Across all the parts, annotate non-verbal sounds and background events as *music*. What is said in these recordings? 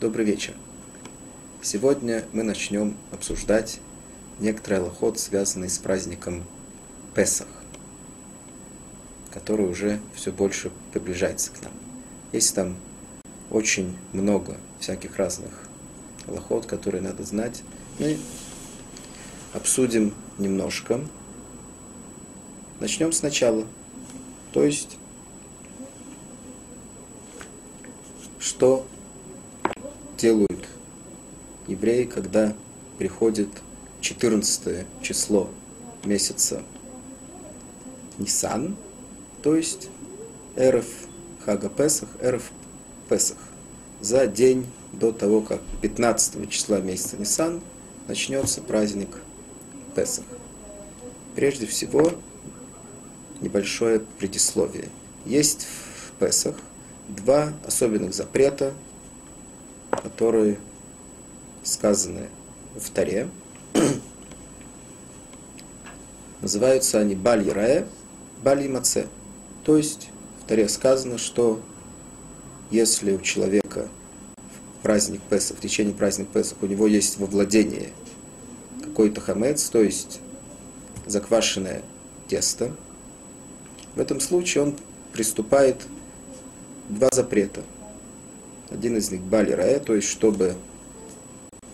Добрый вечер. Сегодня мы начнем обсуждать некоторый аллахот, связанный с праздником Песах, который уже все больше приближается к нам. Есть там очень много всяких разных аллахот, которые надо знать. Мы обсудим немножко. Начнем сначала. То есть, что делают евреи, когда приходит 14 число месяца Нисан, то есть Эрф Хага Песах, Эрф Песах. За день до того, как 15 числа месяца Нисан начнется праздник Песах. Прежде всего, небольшое предисловие. Есть в Песах два особенных запрета, которые сказаны в Таре. *clears throat* Называются они Баль Рае, Баль Маце. То есть в Таре сказано, что если у человека в праздник Песах, в течение праздника Песах у него есть во владении какой-то хамец, то есть заквашенное тесто, в этом случае он приступает два запрета. Один из них Бали Рая, то есть чтобы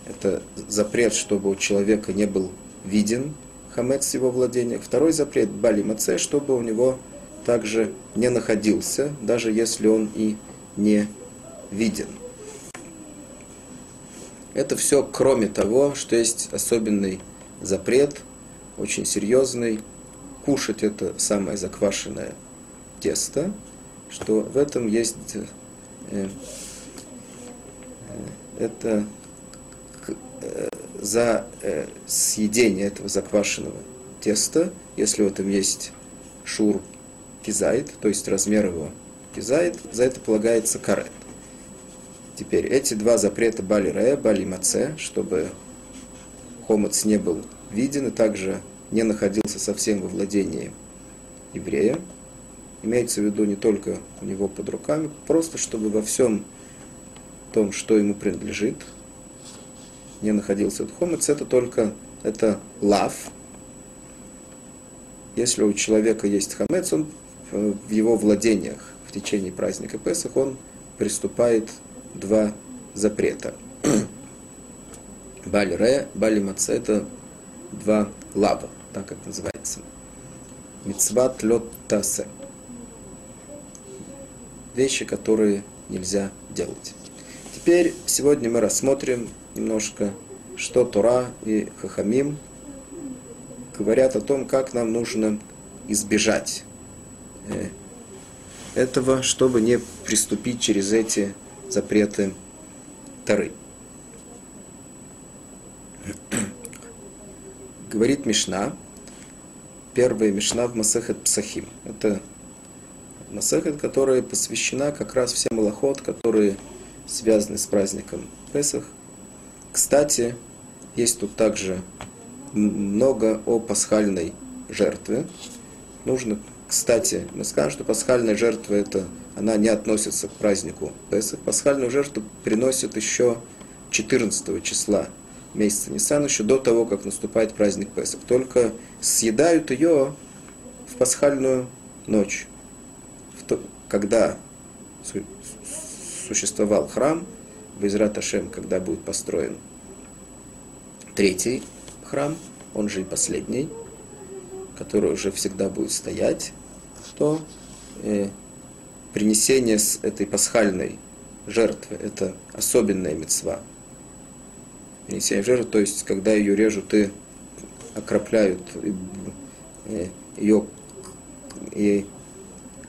это запрет, чтобы у человека не был виден хамец в его владениях. Второй запрет Бали Маце, чтобы у него также не находился, даже если он и не виден. Это все кроме того, что есть особенный запрет, очень серьезный, кушать это самое заквашенное тесто, что в этом есть э, это э, за э, съедение этого заквашенного теста, если в этом есть шур кизайт, то есть размер его кизайт, за это полагается карет. Теперь эти два запрета бали ре, бали маце, чтобы хомец не был виден и также не находился совсем во владении еврея. Имеется в виду не только у него под руками, просто чтобы во всем том, что ему принадлежит, не находился этот хомец, это только это лав. Если у человека есть хамец, он в его владениях в течение праздника Песах, он приступает два запрета. *clears throat* Бали ре, бали маце – это два лава так как называется. Мицват лед тасе. Вещи, которые нельзя делать. Теперь сегодня мы рассмотрим немножко, что Тора и Хахамим говорят о том, как нам нужно избежать э, этого, чтобы не приступить через эти запреты Торы. *clears throat* Говорит Мишна, первая Мишна в Масехет Псахим. Это Масехет, которая посвящена как раз всем малоход, которые связаны с праздником Песах. Кстати, есть тут также много о пасхальной жертве. Нужно, кстати, мы скажем, что пасхальная жертва это, она не относится к празднику Песах. Пасхальную жертву приносят еще 14 числа месяца Нисан, еще до того, как наступает праздник Песах. Только съедают ее в пасхальную ночь, когда существовал храм, в Израт Ашем, когда будет построен третий храм, он же и последний, который уже всегда будет стоять, то э, принесение с этой пасхальной жертвы – это особенная мецва – принесение в жертву, то есть когда ее режут и окропляют ее и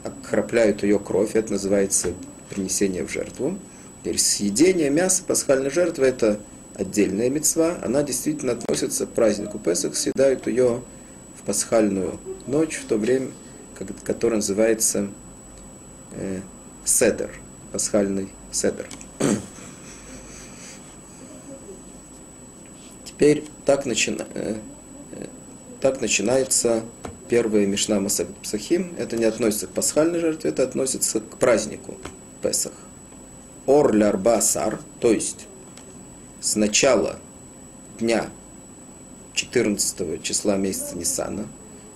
окропляют ее кровь, это называется принесение в жертву. Теперь съедение мяса пасхальной жертвы это отдельная мецва, она действительно относится к празднику Песах, съедают ее в пасхальную ночь, в то время, которое называется э, седер, пасхальный седер. *clears throat* Теперь так, начина... Э, э, так начинается первая Мишна Масагд Псахим. Это не относится к пасхальной жертве, это относится к празднику Песах. ор лярба сар, то есть с начала дня 14 числа месяца Нисана,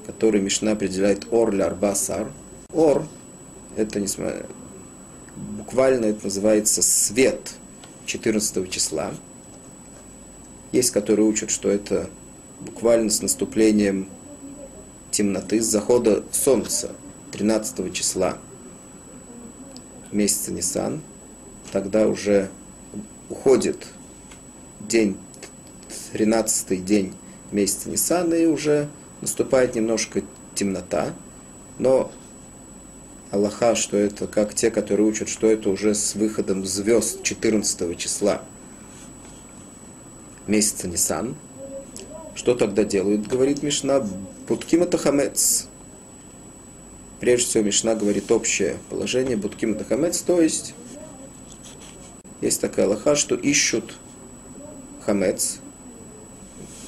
который Мишна определяет ор лярба сар. Ор, это несмотря, буквально это называется свет 14 числа. Есть, которые учат, что это буквально с наступлением темноты, с захода солнца 13 числа месяца Нисан, тогда уже уходит день, 13 день месяца Ниссана, и уже наступает немножко темнота, но Аллаха, что это как те, которые учат, что это уже с выходом звезд 14 числа месяца Нисан. Что тогда делают, говорит Мишна? Будким это хамец. Прежде всего, Мишна говорит общее положение. Будким это хамец, то есть есть такая лоха, что ищут хамец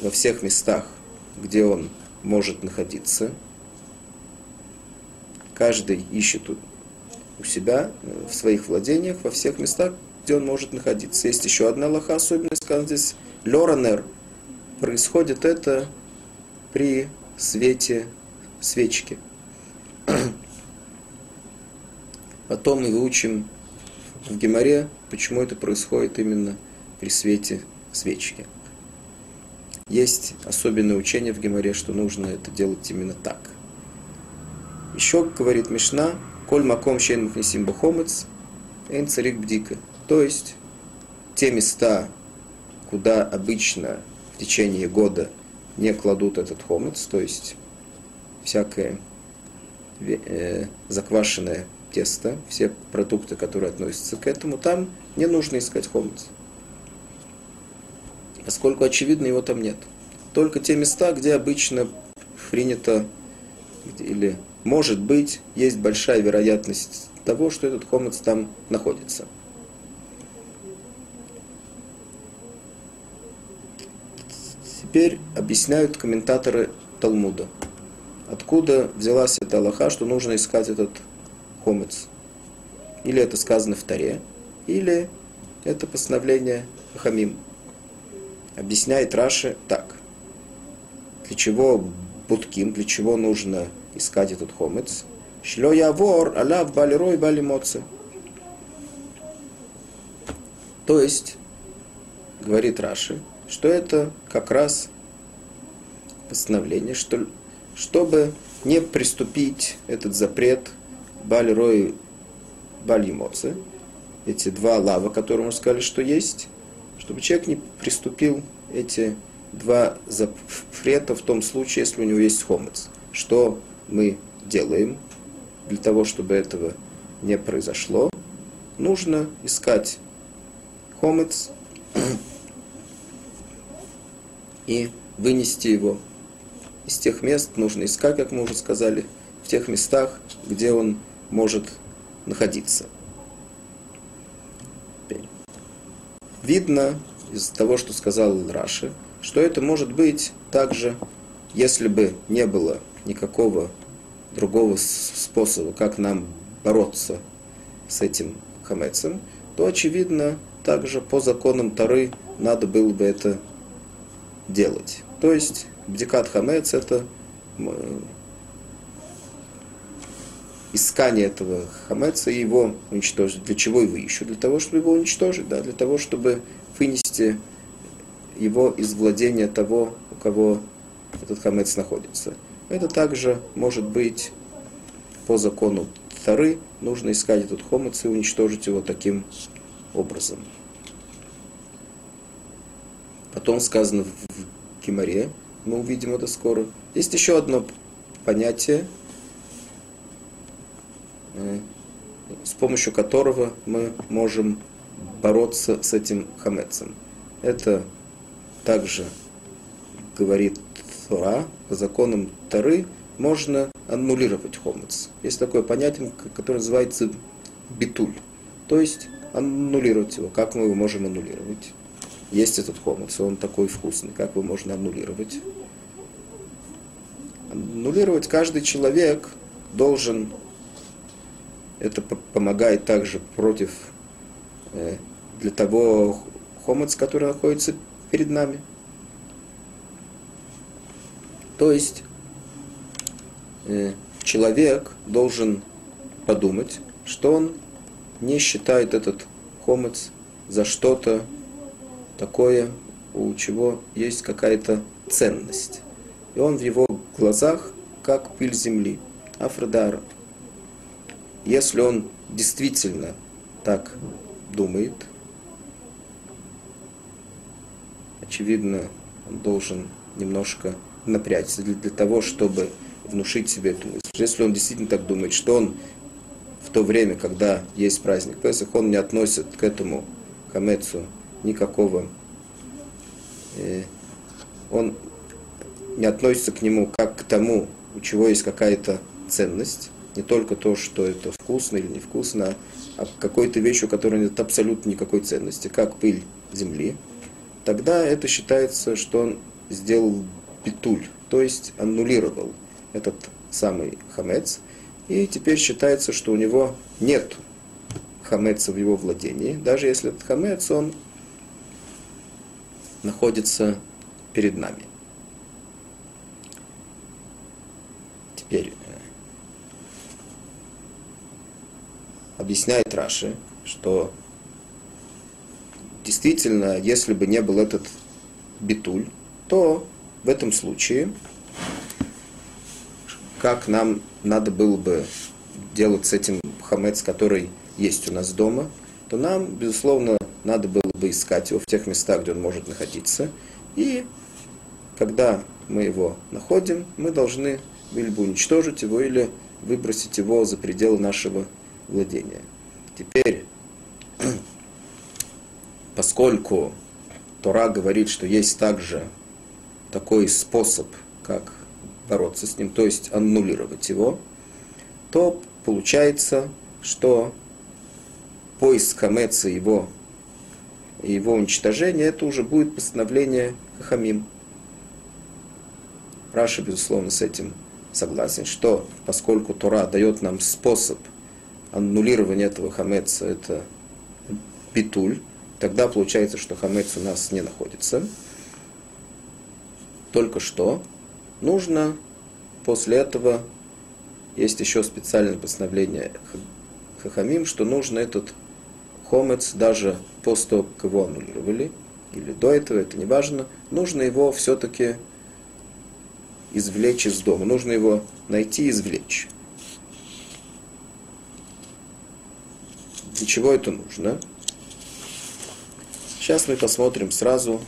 во всех местах, где он может находиться. Каждый ищет у себя, э, в своих владениях, во всех местах, где он может находиться. Есть еще одна лоха, особенность, сказано здесь, лоранер. Происходит это при свете свечки. *clears throat* Потом мы выучим в Геморе, почему это происходит именно при свете свечки. Есть особенное учение в Геморе, что нужно это делать именно так. Еще говорит Мишна, коль маком щен махнесим бахомец, эн царик бдика. То есть, те места, куда обычно в течение года не кладут этот хомец, то есть всякое заквашенное тесто, все продукты, которые относятся к этому, там не нужно искать хомец поскольку, очевидно, его там нет. Только те места, где обычно принято, или, может быть, есть большая вероятность того, что этот хомец там находится. Теперь объясняют комментаторы Талмуда. Откуда взялась эта Аллаха, что нужно искать этот хомец? Или это сказано в Таре, или это постановление Хамим – объясняет Раши так. Для чего будким, для чего нужно искать этот хомец? Шло я вор, аляв балерой бали моцы. То есть, говорит Раши, что это как раз постановление, что, чтобы не приступить этот запрет Балерой Бальемоцы, эти два лава, которые мы сказали, что есть, чтобы человек не приступил эти два запрета в том случае, если у него есть хомец. Что мы делаем для того, чтобы этого не произошло? Нужно искать хомец *clears throat* и вынести его из тех мест, нужно искать, как мы уже сказали, в тех местах, где он может находиться. видно из того, что сказал Раши, что это может быть также, если бы не было никакого другого способа, как нам бороться с этим хамецем, то, очевидно, также по законам Тары надо было бы это делать. То есть, бдикат хамец – это искание этого хамеца и его уничтожить. Для чего его ищут? Для того, чтобы его уничтожить, да, для того, чтобы вынести его из владения того, у кого этот хамец находится. Это также может быть по закону Тары, нужно искать этот хомец и уничтожить его таким образом. Потом сказано в Гимаре, мы увидим это скоро. Есть еще одно понятие, с помощью которого мы можем бороться с этим хамецем. Это также говорит Тора, по законам Торы можно аннулировать хомец. Есть такое понятие, которое называется битуль. То есть аннулировать его. Как мы его можем аннулировать? Есть этот хомец, он такой вкусный. Как его можно аннулировать? Аннулировать каждый человек должен это помогает также против э, для того хомец, который находится перед нами. То есть э, человек должен подумать, что он не считает этот хомец за что-то такое, у чего есть какая-то ценность. И он в его глазах как пыль земли, Афродара. Если он действительно так думает, очевидно, он должен немножко напрячься для, для того, чтобы внушить себе эту мысль. Если он действительно так думает, что он в то время, когда есть праздник Песах, он не относит к этому хамецу никакого, э, он не относится к нему как к тому, у чего есть какая-то ценность, не только то, что это вкусно или невкусно, а какой-то вещью, у которой нет абсолютно никакой ценности, как пыль земли, тогда это считается, что он сделал петуль, то есть аннулировал этот самый хамец, и теперь считается, что у него нет хамеца в его владении, даже если этот хамец, он находится перед нами. Теперь э, объясняет Раши, что действительно, если бы не был этот битуль, то в этом случае, как нам надо было бы делать с этим хамец, который есть у нас дома, то нам, безусловно, надо было бы искать его в тех местах, где он может находиться. И когда мы его находим, мы должны или бы уничтожить его, или выбросить его за пределы нашего владения. Теперь, *clears throat* поскольку Тора говорит, что есть также такой способ, как бороться с ним, то есть аннулировать его, то получается, что поиск Хамеца его и его уничтожение, это уже будет постановление Хахамим. Раша, безусловно, с этим согласен, что поскольку Тора дает нам способ аннулирования этого хамеца, это питуль, тогда получается, что хамец у нас не находится. Только что нужно после этого, есть еще специальное постановление Хахамим, что нужно этот хомец даже после того, как его аннулировали, или до этого, это не важно, нужно его все-таки извлечь из дома. Нужно его найти и извлечь. Для чего это нужно? Сейчас мы посмотрим сразу.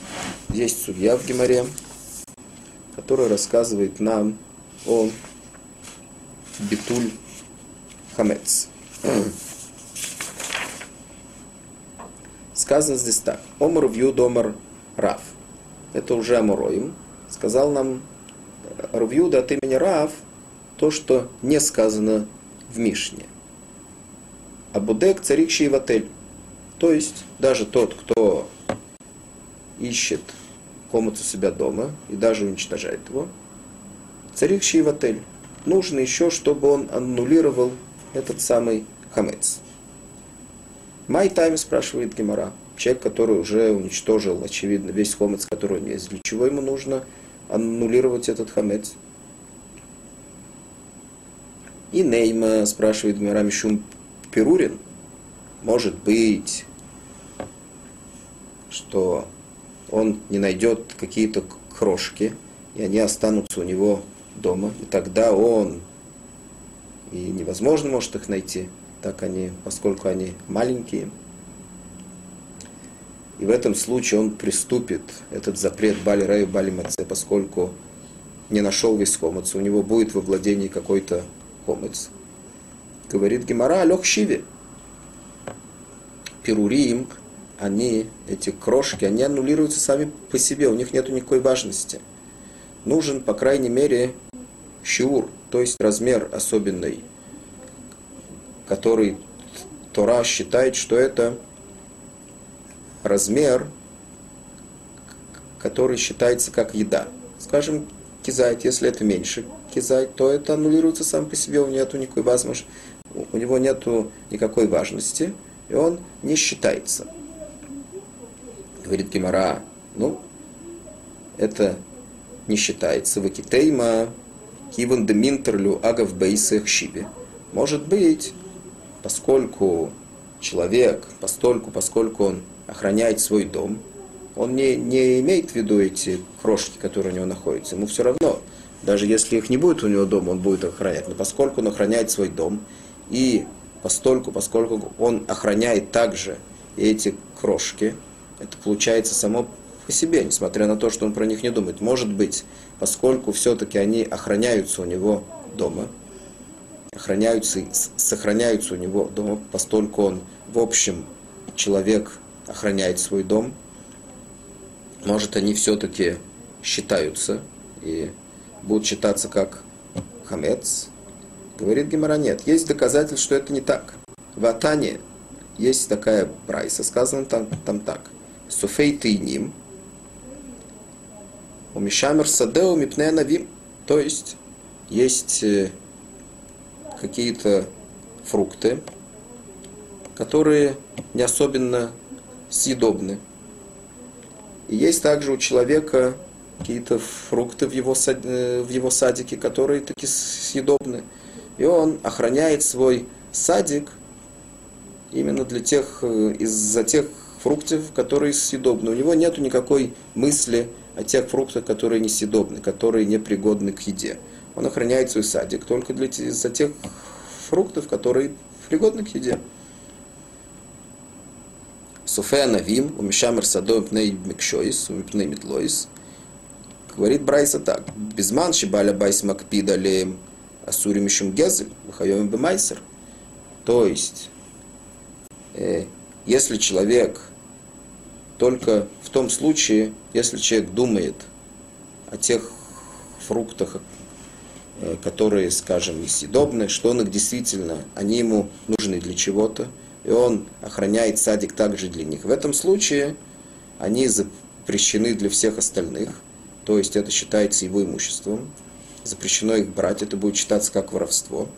Есть судья в Геморе, который рассказывает нам о Битуль Хамец. Сказано здесь так. Омар вью домар Рав. Это уже Амуроим. Сказал нам Рувьюда от имени Рав то, что не сказано в Мишне. Абудек царик шейватель. То есть даже тот, кто ищет комнату себя дома и даже уничтожает его, царик шейватель. Нужно еще, чтобы он аннулировал этот самый хамец. Май тайм спрашивает Гемора. Человек, который уже уничтожил, очевидно, весь хомец, который у него есть. Для чего ему нужно аннулировать этот хамец. И Нейма спрашивает Гмара Мишум Перурин, может быть, что он не найдет какие-то крошки, и они останутся у него дома, и тогда он, и невозможно может их найти, так они, поскольку они маленькие, и в этом случае он приступит этот запрет Бали Раю Бали Маце, поскольку не нашел весь хомец, у него будет во владении какой-то хомец. Говорит Гемара, лег шиве. Перурим, они, эти крошки, они аннулируются сами по себе, у них нет никакой важности. Нужен, по крайней мере, щур, то есть размер особенный, который Тора считает, что это размер, который считается как еда. Скажем, кизайт, если это меньше кизайт, то это аннулируется сам по себе, у него нету никакой возможности, у него нету никакой важности. и он не считается. Говорит Гемара, ну, это не считается. Вакитейма киван де минтерлю агав бейсах шибе. Может быть, поскольку человек, постольку, поскольку он охраняет свой дом, он не, не имеет в виду эти крошки, которые у него находятся. Ему все равно, даже если их не будет у него дома, он будет охранять. Но поскольку он охраняет свой дом, и постольку, поскольку он охраняет также эти крошки, это получается само по себе, несмотря на то, что он про них не думает. Может быть, поскольку все-таки они охраняются у него дома, охраняются, сохраняются у него дома, постольку он, в общем, человек охраняет свой дом, может, они все-таки считаются и будут считаться как хамец. Говорит Гемора, нет. Есть доказательства, что это не так. В Атане есть такая прайса, сказано там, там так. Суфей тейним, у Мишамер Садеу Мипне Навим. То есть, есть э, какие-то фрукты, которые не особенно съедобны. И есть также у человека какие-то фрукты в его, сад, э, в его садике, которые таки съедобны. И он охраняет свой садик именно для тех, э, из-за тех фруктов, которые съедобны. У него нет никакой мысли о тех фруктах, которые несъедобны, которые непригодны к еде. Он охраняет свой садик только для, из-за тех фруктов, которые пригодны к еде. Суфе Навим, у Мишамер Садо Пней Микшоис, Пней Митлоис. Говорит Брайса так. Безман Шибаля Байс Макпида Леем Асури Мишум Гезель, Вахайом Бемайсер. То есть, э, если человек только в том случае, если человек думает о тех фруктах, э, которые, скажем, несъедобны, что он их действительно, они ему нужны для чего-то, и он охраняет садик также для них. В этом случае они запрещены для всех остальных, то есть это считается его имуществом, запрещено их брать, это будет считаться как воровство.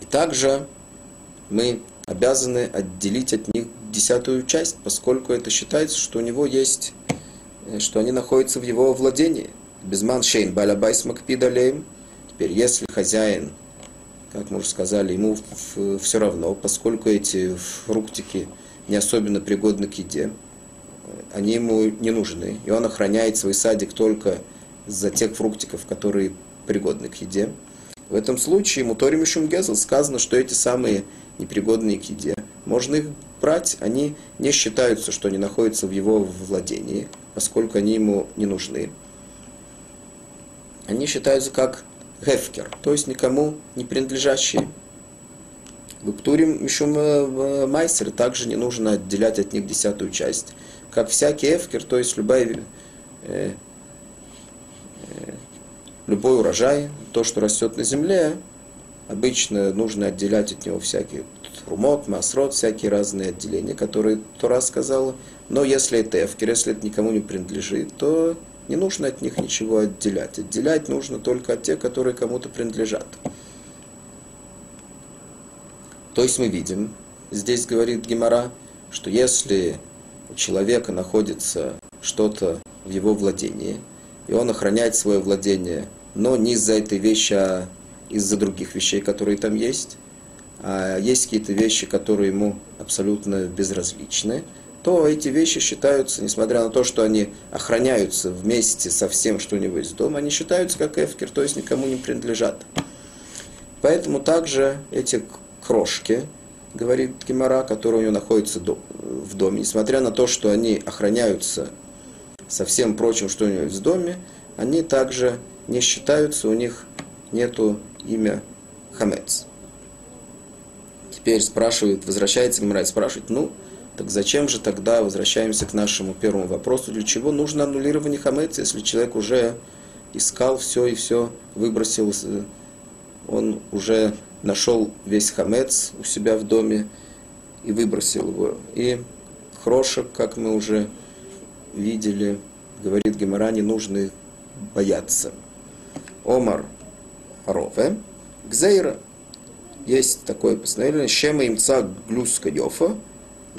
И также мы обязаны отделить от них десятую часть, поскольку это считается, что у него есть, э, что они находятся в его владении. Безман шейн балабайс макпидалеем. Теперь, если хозяин, как мы уже сказали, ему все равно, поскольку эти фруктики не особенно пригодны к еде, они ему не нужны, и он охраняет свой садик только за тех фруктиков, которые пригодны к еде. В этом случае Муторим и Шумгезл сказано, что эти самые непригодные к еде, можно их брать, они не считаются, что они находятся в его владении, поскольку они ему не нужны. Они считаются как гефкер, то есть никому не принадлежащие. В Птурим Мишум э, Майсер также не нужно отделять от них десятую часть. Как всякий эфкер, то есть любая, э, э, любой урожай, то, что растет на земле, обычно нужно отделять от него всякие румот, масрот, всякие разные отделения, которые Тора сказала. Но если это эфкер, если это никому не принадлежит, то не нужно от них ничего отделять. Отделять нужно только от тех, которые кому-то принадлежат. То есть мы видим, здесь говорит Гемора, что если у человека находится что-то в его владении, и он охраняет свое владение, но не из-за этой вещи, а из-за других вещей, которые там есть, а есть какие-то вещи, которые ему абсолютно безразличны, то эти вещи считаются, несмотря на то, что они охраняются вместе со всем, что у него есть дома, они считаются как эфкер, то есть никому не принадлежат. Поэтому также эти крошки, говорит Гемора, которые у него находятся в доме, несмотря на то, что они охраняются со всем прочим, что у него есть в доме, они также не считаются, у них нету имя Хамец. Теперь спрашивает, возвращается Гимара и спрашивает, ну, так зачем же тогда возвращаемся к нашему первому вопросу, для чего нужно аннулирование Хамец, если человек уже искал все и все выбросил, он уже нашел весь Хамец у себя в доме и выбросил его. И крошек, как мы уже видели, говорит Гемора, не нужно бояться. Омар Рове, Гзейра. есть такое постановление, Шема имца глюска йофа,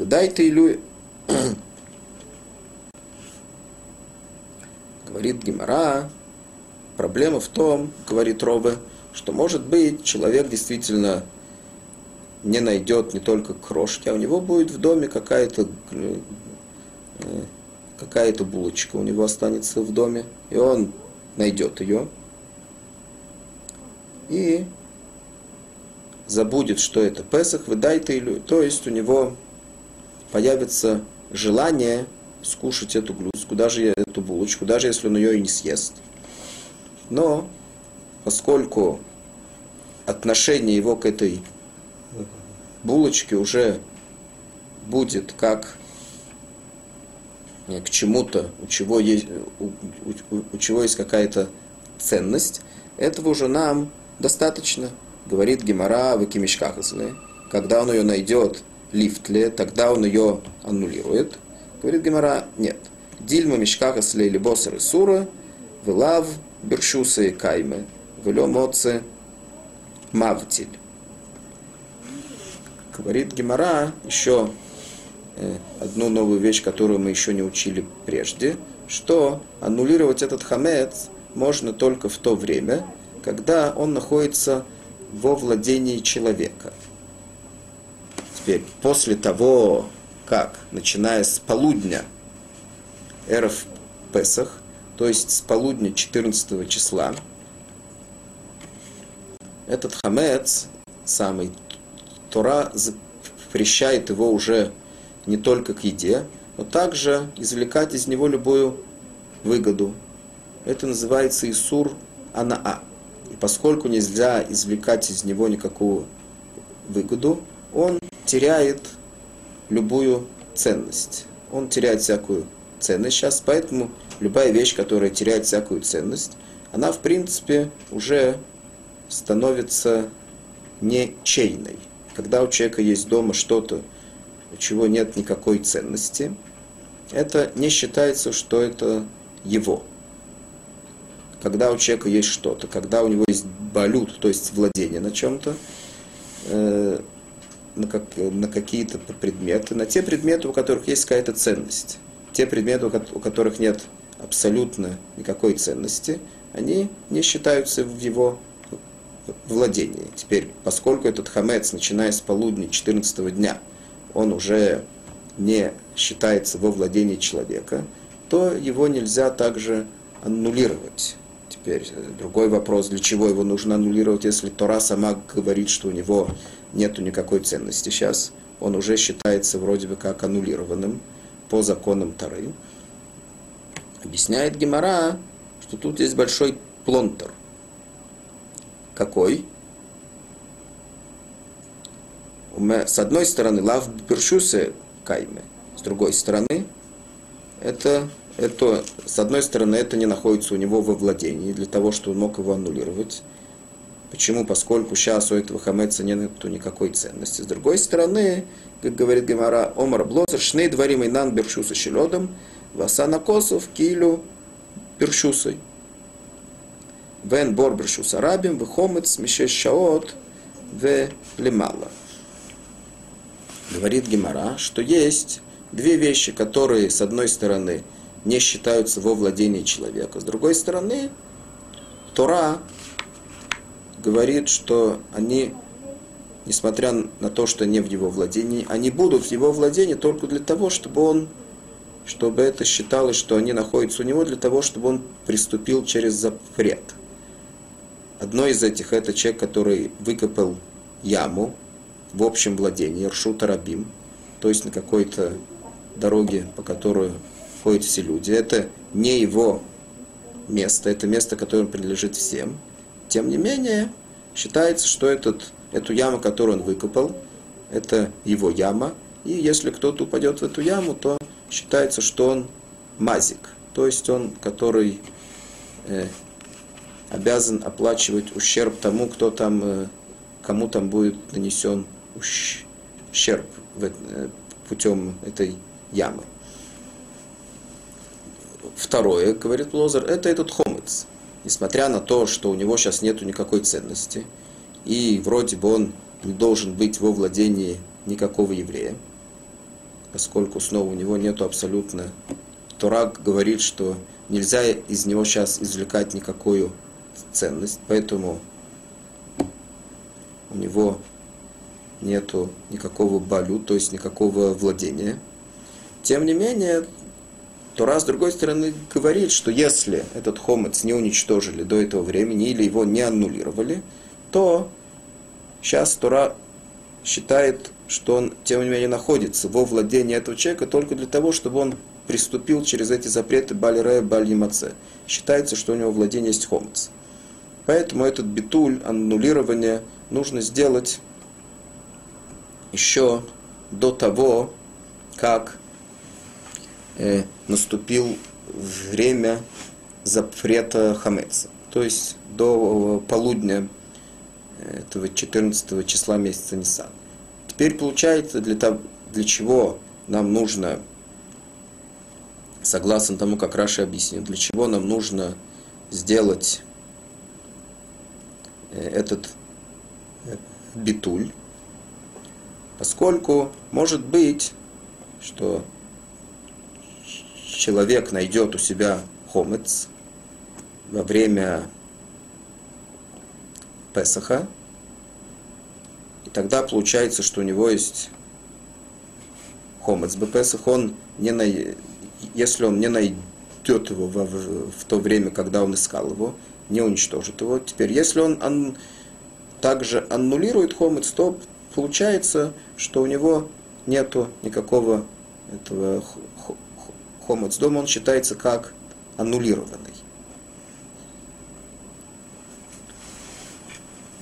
дайте илю... *clears throat* Говорит Гимара, проблема в том, говорит Робе, что может быть человек действительно не найдет не только крошки, а у него будет в доме какая-то э, какая-то булочка у него останется в доме, и он найдет ее и забудет, что это Песах, выдай-то или... То есть у него появится желание скушать эту глюзку, даже эту булочку, даже если он ее и не съест. Но поскольку отношение его к этой булочке уже будет как к чему-то, у чего есть, у, у, у чего есть какая-то ценность, этого уже нам достаточно, говорит Гемора в Экимишкахасне. Когда он ее найдет лифтле, тогда он ее аннулирует. Говорит Гемора, нет. Дильма Мишкахасле или Босар и Сура, Велав, Бершуса и Кайме, Велё Моце, Мавтиль. Говорит Гемора еще э, одну новую вещь, которую мы еще не учили прежде, что аннулировать этот хамец можно только в то время, когда он находится во владении человека. Теперь, после того, как, начиная с полудня Эров Песах, то есть с полудня 14 числа, этот хамец, самый Тора запрещает его уже не только к еде, но также извлекать из него любую выгоду. Это называется Исур Анаа. И поскольку нельзя извлекать из него никакую выгоду, он теряет любую ценность. Он теряет всякую ценность сейчас, поэтому любая вещь, которая теряет всякую ценность, она в принципе уже становится ничейной. Когда у человека есть дома что-то, чего нет никакой ценности, это не считается, что это его когда у человека есть что-то, когда у него есть балют, то есть владение на чем-то, э, на, как, на какие-то предметы, на те предметы, у которых есть какая-то ценность. Те предметы, у которых нет абсолютно никакой ценности, они не считаются в его владении. Теперь, поскольку этот хамец, начиная с полудня 14 дня, он уже не считается во владении человека, то его нельзя также аннулировать. Теперь э, другой вопрос, для чего его нужно аннулировать, если Тора сама говорит, что у него нет никакой ценности сейчас. Он уже считается вроде бы как аннулированным по законам Торы. Объясняет Гемора, что тут есть большой плонтер. Какой? С одной стороны, лав бершусе кайме, с другой стороны, это это, с одной стороны, это не находится у него во владении, для того, чтобы он мог его аннулировать. Почему? Поскольку сейчас у этого хамеца нет никакой ценности. С другой стороны, как говорит Гемара, Омар Блозер, шней дворим и нан бершуса щелодом, васана косов килю бершусой. Вен бор бершуса рабим, вехомец мишеш шаот, в лемала. Говорит Гемара, что есть две вещи, которые, с одной стороны, не считаются во владении человека. С другой стороны, Тора говорит, что они, несмотря на то, что не в его владении, они будут в его владении только для того, чтобы он, чтобы это считалось, что они находятся у него, для того, чтобы он приступил через запрет. Одно из этих это человек, который выкопал яму в общем владении, Ршута Рабим, то есть на какой-то дороге, по которой ходят все люди. Это не его место, это место, которое принадлежит всем. Тем не менее, считается, что этот, эту яму, которую он выкопал, это его яма. И если кто-то упадет в эту яму, то считается, что он мазик, то есть он, который э, обязан оплачивать ущерб тому, кто там, э, кому там будет нанесен ущерб в, э, путем этой ямы. Второе, говорит Лозер, это этот хомец. Несмотря на то, что у него сейчас нету никакой ценности, и вроде бы он не должен быть во владении никакого еврея, поскольку снова у него нет абсолютно... Турак говорит, что нельзя из него сейчас извлекать никакую ценность, поэтому у него нету никакого балю, то есть никакого владения. Тем не менее, Тора, с другой стороны, говорит, что если этот хомец не уничтожили до этого времени или его не аннулировали, то сейчас Тора считает, что он, тем не менее, находится во владении этого человека только для того, чтобы он приступил через эти запреты Бали-Рея, Бали-Маце. Считается, что у него владение есть хомец. Поэтому этот битуль, аннулирование, нужно сделать еще до того, как э, наступил время запрета хамеца. То есть до полудня этого 14 числа месяца Нисан. Теперь получается, для, того, для чего нам нужно, согласно тому, как Раши объяснил, для чего нам нужно сделать э, этот э, битуль, поскольку может быть, что человек найдет у себя хомец во время Песаха, и тогда получается, что у него есть хомец Бепесах, он не на... если он не найдет его в, в, в то время, когда он искал его, не уничтожит его. Теперь, если он ан... также аннулирует хомец, то получается, что у него нету никакого этого хомец дома, он считается как аннулированный.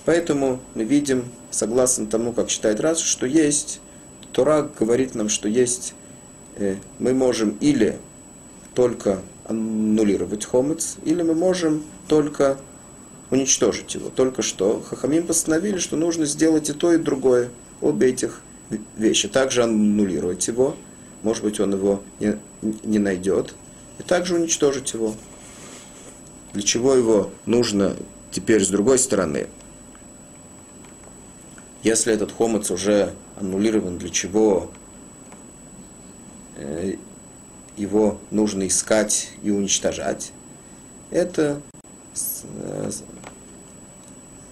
Поэтому мы видим, согласно тому, как считает Рас, что есть, Тора говорит нам, что есть, э, мы можем или только аннулировать хомец, или мы можем только уничтожить его. Только что Хахамим постановили, что нужно сделать и то, и другое, обе этих вещи. Также аннулировать его, может быть, он его не, не найдет, и также уничтожить его. Для чего его нужно теперь с другой стороны – если этот хомец уже аннулирован, для чего э, его нужно искать и уничтожать, это э,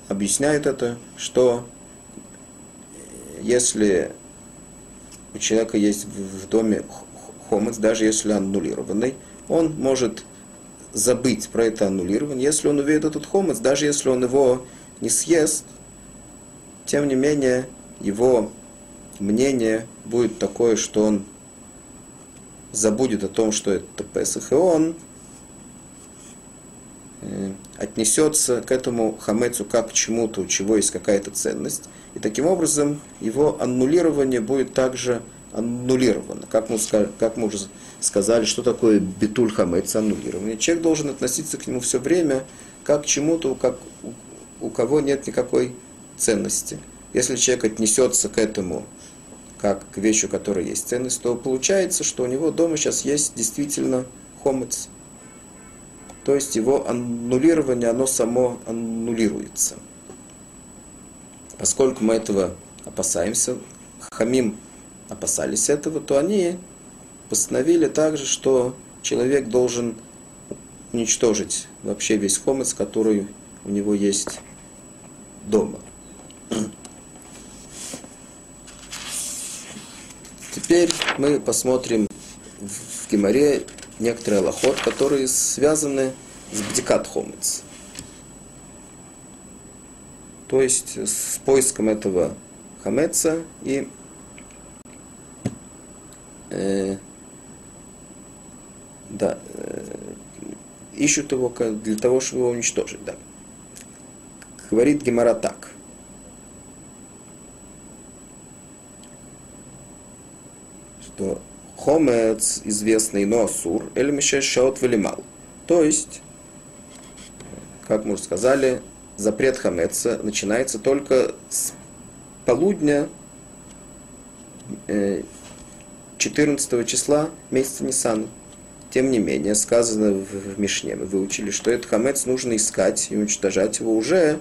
объясняет это, что если у человека есть в доме хомец, даже если аннулированный, он может забыть про это аннулирование. Если он увидит этот хомец, даже если он его не съест, тем не менее, его мнение будет такое, что он забудет о том, что это Песах, и он э, отнесется к этому хамецу как к чему-то, у чего есть какая-то ценность. И таким образом его аннулирование будет также аннулировано. Как мы, как мы уже сказали, что такое битуль хамец, аннулирование. Человек должен относиться к нему все время как к чему-то, как у кого нет никакой ценности. Если человек отнесется к этому как к вещи, у которой есть ценность, то получается, что у него дома сейчас есть действительно хомец. То есть его аннулирование, оно само аннулируется. Поскольку мы этого опасаемся, хамим опасались этого, то они постановили также, что человек должен уничтожить вообще весь хомец, который у него есть дома. *clears throat* Теперь мы посмотрим в Гимаре некоторые лохот, которые связаны с бдикат хомец. То есть с поиском этого хамеца и э, да, э, ищут его для того, чтобы его уничтожить. Да. Говорит Гемара так. что хомец известный, но асур, или мишешот велимал. То есть, как мы уже сказали, запрет хамеца начинается только с полудня 14 э, числа месяца Нисан. Тем не менее, сказано в Мишне, мы выучили, что этот хамец нужно искать и уничтожать его уже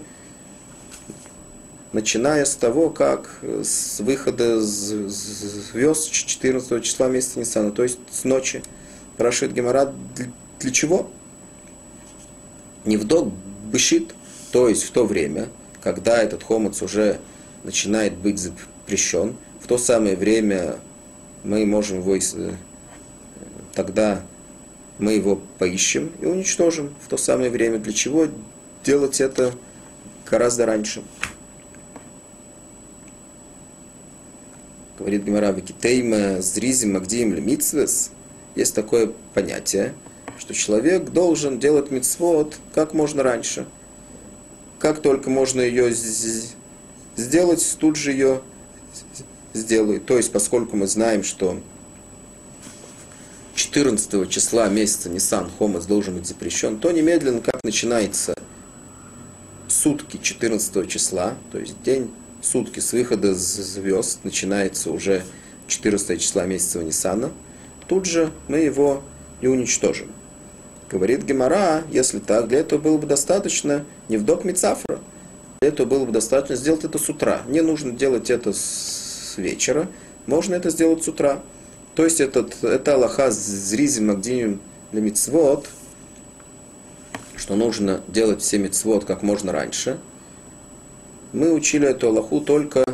начиная с того, как с выхода звезд 14 числа месяца Ниссана, то есть с ночи. Спрашивает Гемора, для чего? Невдок бышит, то есть в то время, когда этот хомец уже начинает быть запрещен, в то самое время мы можем его, э, тогда мы его поищем и уничтожим в то самое время. Для чего делать это гораздо раньше? Говорит Гимара Викитейма, Зризим, Магдиим, Лемитсвес. Есть такое понятие, что человек должен делать мицвод как можно раньше. Как только можно ее сделать, тут же ее сделает. То есть, поскольку мы знаем, что 14 числа месяца Нисан Хомас должен быть запрещен, то немедленно, как начинается сутки 14 числа, то есть день, сутки с выхода звезд, начинается уже 14 числа месяца Нисана, тут же мы его и уничтожим. Говорит Гемара, если так, для этого было бы достаточно не в док Мицафра, для этого было бы достаточно сделать это с утра. Не нужно делать это с вечера, можно это сделать с утра. То есть этот, это Аллаха зризим магдиним для мицвод, что нужно делать все мицвод как можно раньше. Мы учили эту Аллаху только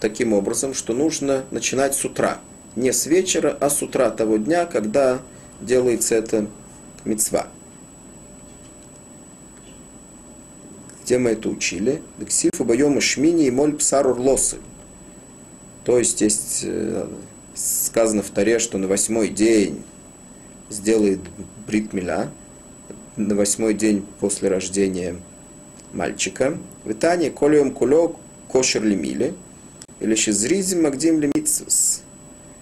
таким образом, что нужно начинать с утра. Не с вечера, а с утра того дня, когда делается это мецва. Где мы это учили? Дексиф убоем шмини и моль псарур лосы. То есть есть э, сказано в Таре, что на восьмой день сделает бритмиля, на восьмой день после рождения мальчика. В Итании колем кулек кошер лимили, или шизризим магдим лимитсус.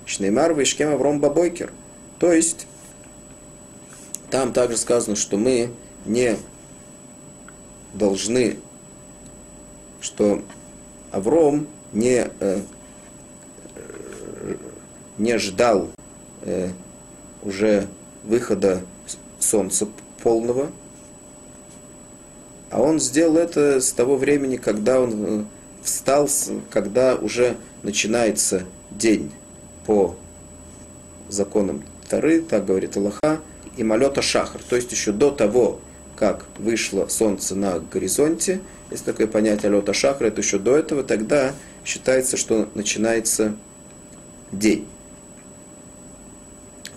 Шнеймар вишкем авром бабойкер. То есть, там также сказано, что мы не должны, что Авром не э, не ждал э, уже выхода солнца полного, а он сделал это с того времени, когда он э, встал, когда уже начинается день по законам Тары, так говорит Аллаха, и малета шахар, то есть еще до того, как вышло солнце на горизонте, есть такое понятие алета шахар, это еще до этого, тогда считается, что начинается день.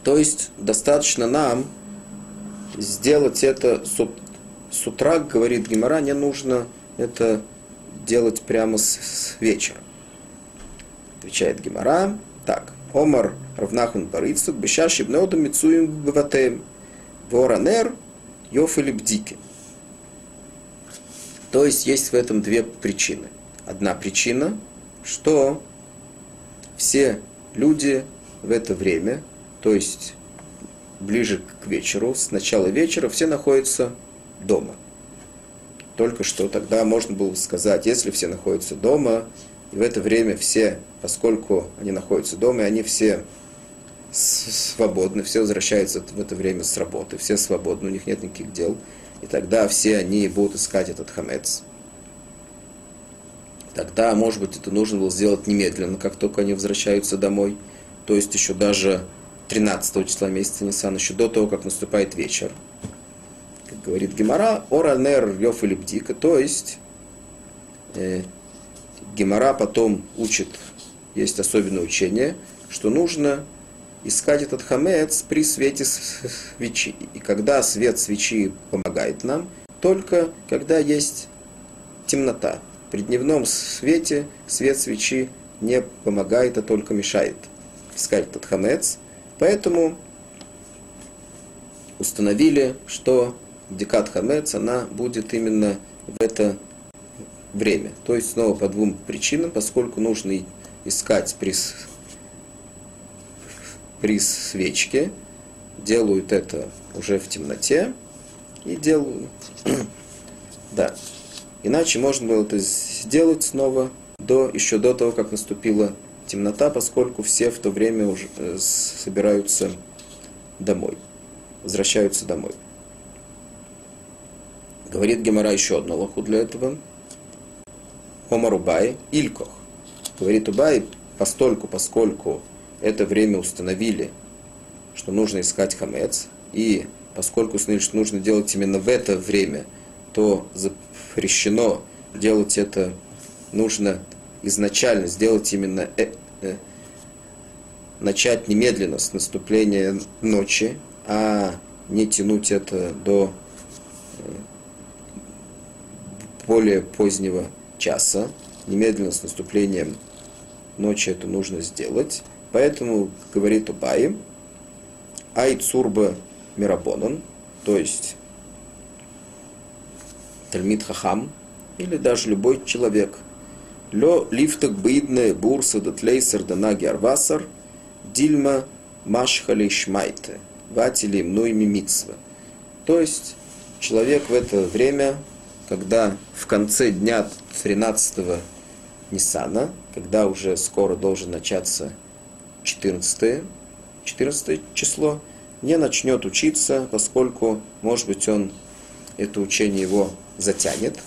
То есть достаточно нам сделать это с утра, говорит Гимара, не нужно это делать прямо с, с вечера. Отвечает Гимара, так, Омар Равнахун Барицук, Бешаши Бнеоду Мицуем Баватем, Воранер, Бдики. То есть есть в этом две причины. Одна причина, что все люди в это время то есть ближе к вечеру, с начала вечера, все находятся дома. Только что тогда можно было сказать, если все находятся дома, и в это время все, поскольку они находятся дома, и они все свободны, все возвращаются в это время с работы, все свободны, у них нет никаких дел, и тогда все они будут искать этот хамец. Тогда, может быть, это нужно было сделать немедленно, как только они возвращаются домой. То есть еще даже 13 числа месяца Нисан, еще до того, как наступает вечер. Как говорит Гемара, оранер йоф или то есть э, Гемара потом учит, есть особенное учение, что нужно искать этот хамец при свете свечи. И когда свет свечи помогает нам, только когда есть темнота. При дневном свете свет свечи не помогает, а только мешает искать этот хамец – Поэтому установили, что Декат Хамец, она будет именно в это время. То есть снова по двум причинам, поскольку нужно искать при, при свечке, делают это уже в темноте и делают... *clears throat* да. Иначе можно было это сделать снова до, еще до того, как наступила темнота, поскольку все в то время уже э, собираются домой, возвращаются домой. Говорит Гемора еще одну лоху для этого. Омар Убай, Илькох. Говорит Убай, постольку, поскольку это время установили, что нужно искать хамец, и поскольку установили, что нужно делать именно в это время, то запрещено делать это, нужно изначально сделать именно э, э, начать немедленно с наступления ночи, а не тянуть это до э, более позднего часа. Немедленно с наступлением ночи это нужно сделать. Поэтому говорит Убай, Айцурба Мирабонан, то есть Тальмит Хахам, или даже любой человек. Лё лифтак быдне бурса датлейсер данаги арвасар – Дильма Машхали Шмайте, Ватили Мнуйми Митсва. То есть человек в это время, когда в конце дня 13 Ниссана, когда уже скоро должен начаться 14, 14 число, не начнет учиться, поскольку, может быть, он это учение его затянет,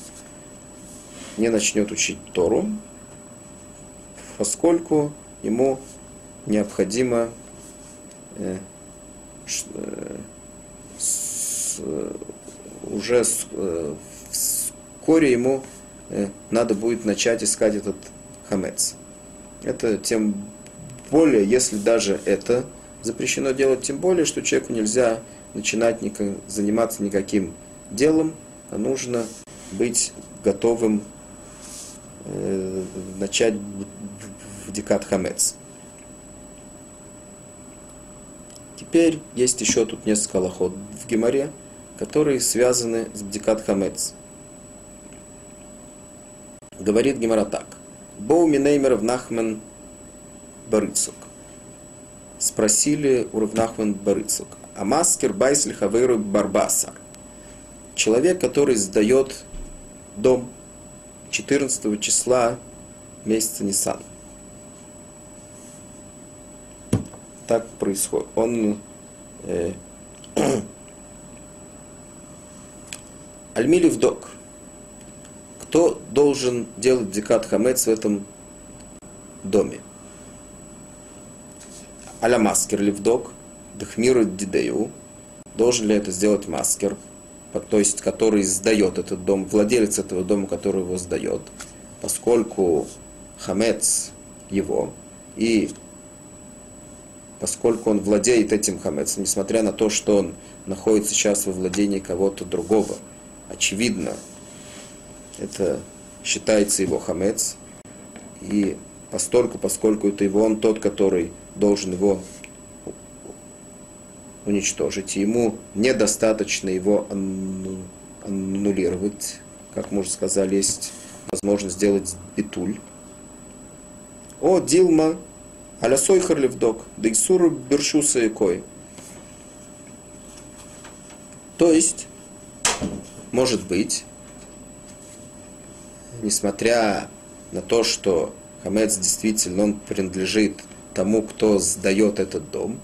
не начнет учить Тору, поскольку ему необходимо э, э, с, уже э, вскоре ему э, надо будет начать искать этот хамец. Это тем более, если даже это запрещено делать, тем более, что человеку нельзя начинать заниматься никаким делом, а нужно быть готовым э, начать в декат хамец. Теперь есть еще тут несколько лохот в Геморе, которые связаны с Бдикат Хамец. Говорит Гемора так. Боу Минеймер Нахмен Барыцук. Спросили у Равнахмен Барыцук. А маскер Байсль Хавейру Барбасар. Человек, который сдает дом 14 числа месяца Нисан. так происходит. Он э, Альмили вдок. Кто должен делать декат хамец в этом доме? Аля маскер ли вдок? Дхмиру дидею. Должен ли это сделать маскер? То есть, который сдает этот дом, владелец этого дома, который его сдает, поскольку хамец его, и поскольку он владеет этим хамец, несмотря на то, что он находится сейчас во владении кого-то другого. Очевидно, это считается его хамец, и постольку, поскольку это его, он тот, который должен его уничтожить, ему недостаточно его аннулировать, как мы уже сказали, есть возможность сделать битуль. О, Дилма, Аля сойхар левдок, да исуру бершуса и. То есть, может быть, несмотря на то, что хамец действительно он принадлежит тому, кто сдает этот дом,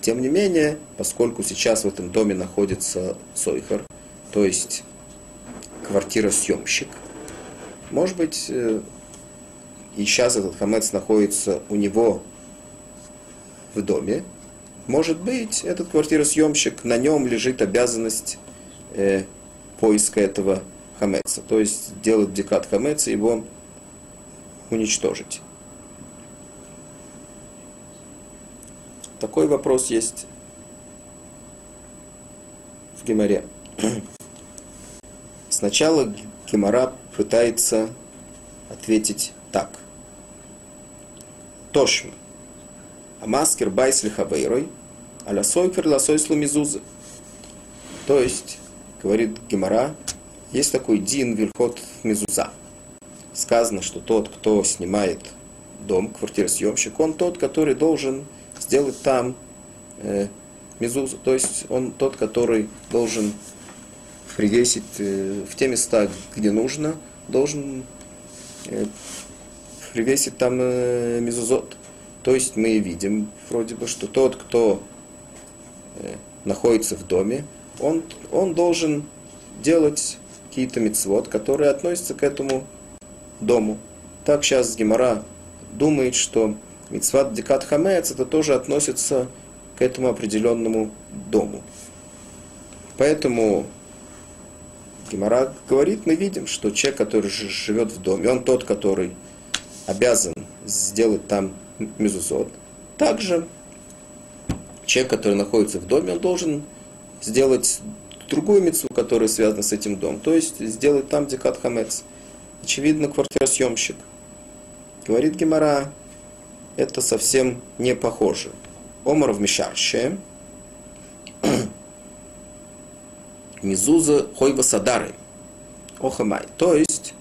тем не менее, поскольку сейчас в этом доме находится Сойхар, то есть квартира-съемщик, может быть, э, и сейчас этот хамец находится у него в доме, может быть, этот квартиросъемщик, на нем лежит обязанность э, поиска этого хамеца. То есть делать декат хамеца и его уничтожить. Такой вопрос есть в Геморе. Сначала Гемора пытается ответить так. Тошма. Амаскер байс лихавейрой, аля сойкер ласой слумизузы. То есть, говорит Гемора, есть такой дин вильхот мизуза. Сказано, что тот, кто снимает дом, квартиросъемщик, он тот, который должен сделать там э, мизузу, то есть он тот, который должен привесить э, в те места, где нужно, должен э, привесить там э, мизузот. То есть мы видим вроде бы, что тот, кто э, находится в доме, он, он должен делать какие-то мецвод, которые относятся к этому дому. Так сейчас Гемора думает, что Мицват Декат Хамец это тоже относится к этому определенному дому. Поэтому Гемора говорит, мы видим, что человек, который живет в доме, он тот, который обязан сделать там мезузот. Также человек, который находится в доме, он должен сделать другую мецу, которая связана с этим домом. То есть сделать там декат хамец. Очевидно, квартиросъемщик. Говорит Гемора, это совсем не похоже. Омар в Мишарше, *clears throat* Мизуза хойва садары. Охамай. То есть,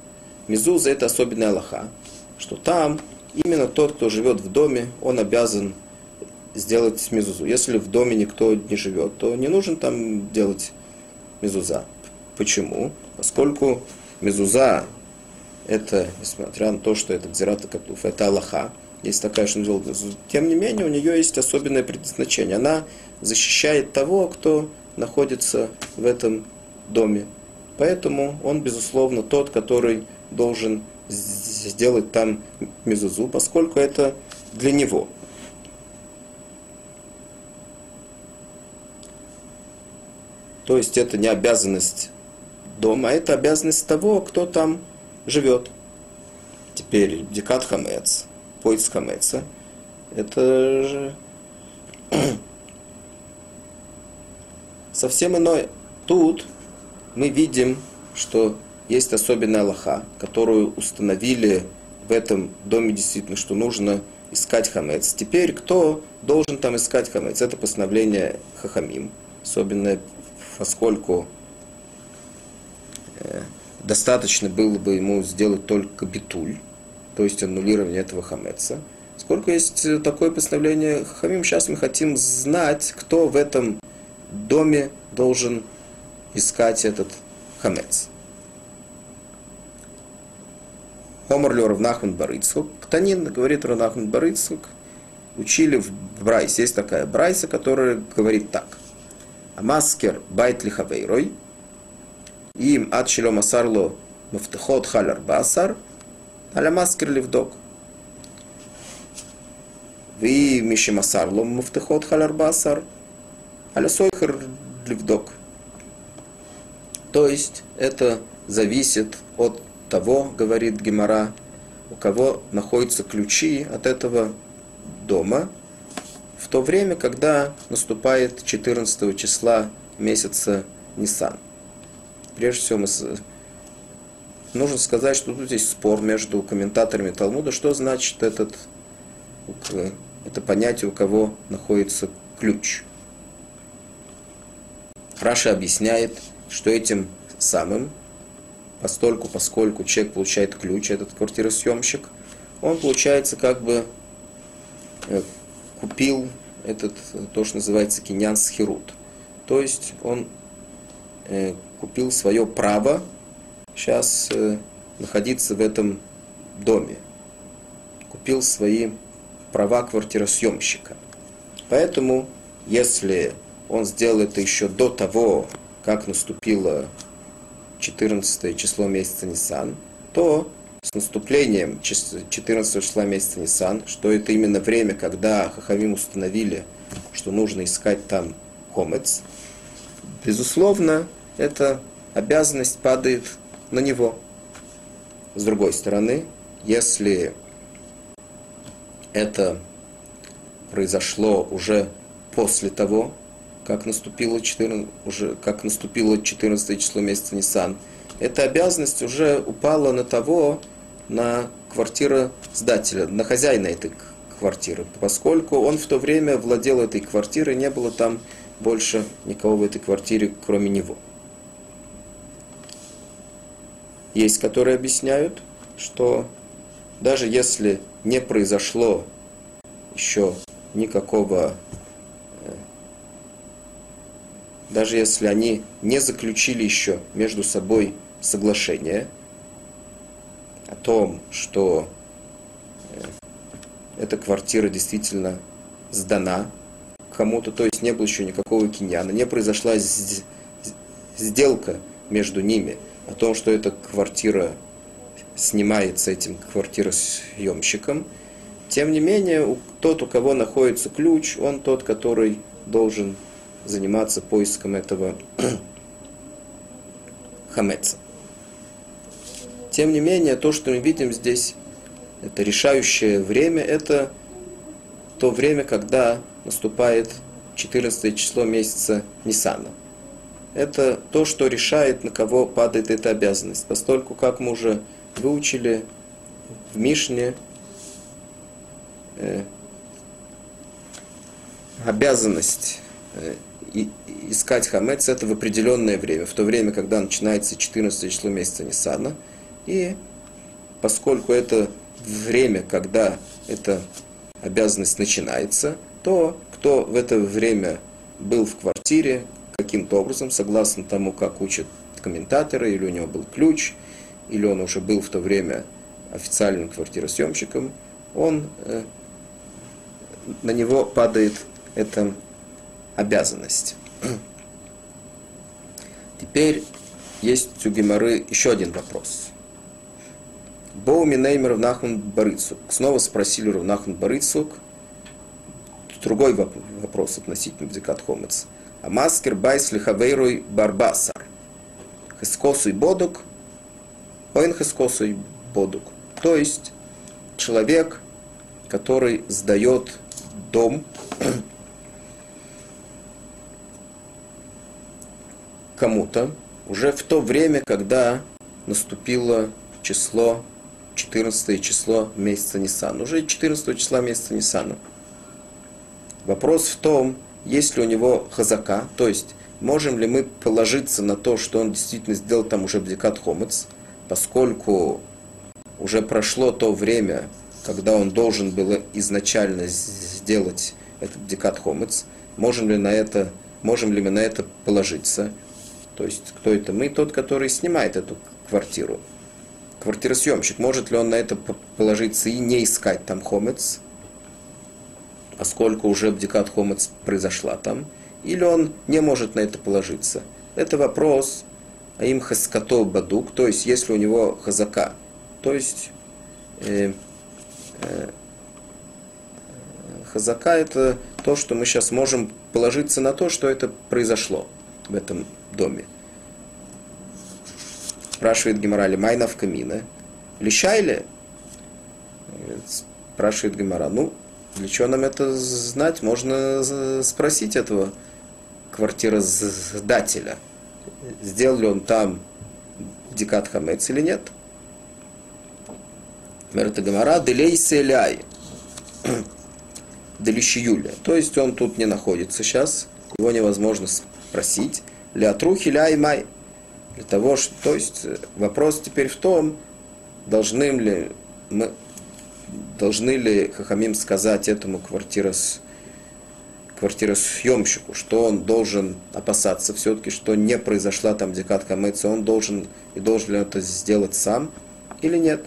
Мизуза это особенная Аллаха, что там именно тот, кто живет в доме, он обязан сделать мизузу. Если в доме никто не живет, то не нужно там делать мизуза. Почему? Поскольку мизуза это, несмотря на то, что это Гзирата Катуф, это Аллаха, есть такая, что тем не менее у нее есть особенное предназначение. Она защищает того, кто находится в этом доме. Поэтому он, безусловно, тот, который должен сделать там мезузу, поскольку это для него. То есть это не обязанность дома, а это обязанность того, кто там живет. Теперь декат хамец, поиск хамеца, это же *clears throat* совсем иное. Тут мы видим, что есть особенная Аллаха, которую установили в этом доме действительно, что нужно искать хамец. Теперь кто должен там искать хамец? Это постановление Хахамим, особенно поскольку э, достаточно было бы ему сделать только битуль, то есть аннулирование этого хамеца. Сколько есть такое постановление Хахамим, сейчас мы хотим знать, кто в этом доме должен искать этот хамец. Омар Лё Равнахман Барыцхук. Ктанин говорит Равнахман Барыцхук. Учили в Брайсе. Есть такая Брайса, которая говорит так. Амаскер байт лихавейрой. Им ад шило масарло мафтехот халяр басар. Аля маскер ливдок. Ви миши масарло мафтехот халяр басар. Аля сойхер ливдок. То есть это зависит от того, говорит Гемора, у кого находятся ключи от этого дома, в то время, когда наступает 14 числа месяца Нисан. Прежде всего, мы нужно сказать, что тут есть спор между комментаторами Талмуда, что значит этот, это понятие, у кого находится ключ. Раша объясняет, что этим самым постольку, поскольку человек получает ключ, этот квартиросъемщик, он, получается, как бы э, купил этот, то, что называется киньян схирут. То есть он э, купил свое право сейчас э, находиться в этом доме. Купил свои права квартиросъемщика. Поэтому, если он сделал это еще до того, как наступило 14 число месяца Нисан, то с наступлением 14 числа месяца Нисан, что это именно время, когда Хахавим установили, что нужно искать там хомец, безусловно, эта обязанность падает на него. С другой стороны, если это произошло уже после того, как наступило 14, уже, как наступило 14 число месяца Нисан, эта обязанность уже упала на того, на квартира сдателя, на хозяина этой квартиры, поскольку он в то время владел этой квартирой, не было там больше никого в этой квартире, кроме него. Есть, которые объясняют, что даже если не произошло еще никакого даже если они не заключили еще между собой соглашение о том, что э, эта квартира действительно сдана кому-то, то есть не было еще никакого киньяна, не произошла сделка между ними о том, что эта квартира снимается этим квартиросъемщиком. Тем не менее, тот, у кого находится ключ, он тот, который должен заниматься поиском этого *clears throat* хамеца. Тем не менее, то, что мы видим здесь, это решающее время, это то время, когда наступает 14 число месяца Нисана. Это то, что решает, на кого падает эта обязанность. Поскольку, как мы уже выучили в Мишне, э, обязанность э, искать хамец это в определенное время, в то время, когда начинается 14 число месяца Нисана. И поскольку это время, когда эта обязанность начинается, то кто в это время был в квартире, каким-то образом, согласно тому, как учат комментаторы, или у него был ключ, или он уже был в то время официальным квартиросъемщиком, он, э, на него падает эта обязанность. Теперь есть у Геморы еще один вопрос. Боуми Неймер Равнахман Барыцук. Снова спросили Равнахман Барыцук. Другой вопрос относительно Бдикат Хомец. А маскер байс лихавейруй барбасар. Хескосуй бодук, оин хескосуй бодук. То есть человек, который сдает дом *clears throat* кому-то уже в то время, когда наступило число 14 число месяца Ниссана. Уже 14 числа месяца Ниссана. Вопрос в том, есть ли у него хазака, то есть можем ли мы положиться на то, что он действительно сделал там уже бдикат хомец, поскольку уже прошло то время, когда он должен был изначально сделать этот бдикат хомец, можем ли, на это, можем ли мы на это положиться? То есть, кто это мы? Тот, который снимает эту квартиру. Квартиросъемщик, может ли он на это положиться и не искать там хомец, поскольку уже бдикат хомец произошла там, или он не может на это положиться. Это вопрос а им хаскато бадук, то есть если у него хазака, то есть э, э, хазака это то, что мы сейчас можем положиться на то, что это произошло в этом доме. Спрашивает Гемора, майна в камина. Лишайли? Спрашивает Гемора, ну, для чего нам это знать? Можно спросить этого квартиродателя. Сделал ли он там дикат хамец или нет? Мерта Гамара, делей селяй. *clears throat* Делищиюля. То есть он тут не находится сейчас, его невозможно спросить. Лятрухи ляй май. Для того, что, то есть э, вопрос теперь в том, должны ли мы, должны ли Хахамим сказать этому квартирос, квартиросъемщику, что он должен опасаться все-таки, что не произошла там декат камеца, он должен и должен ли это сделать сам или нет.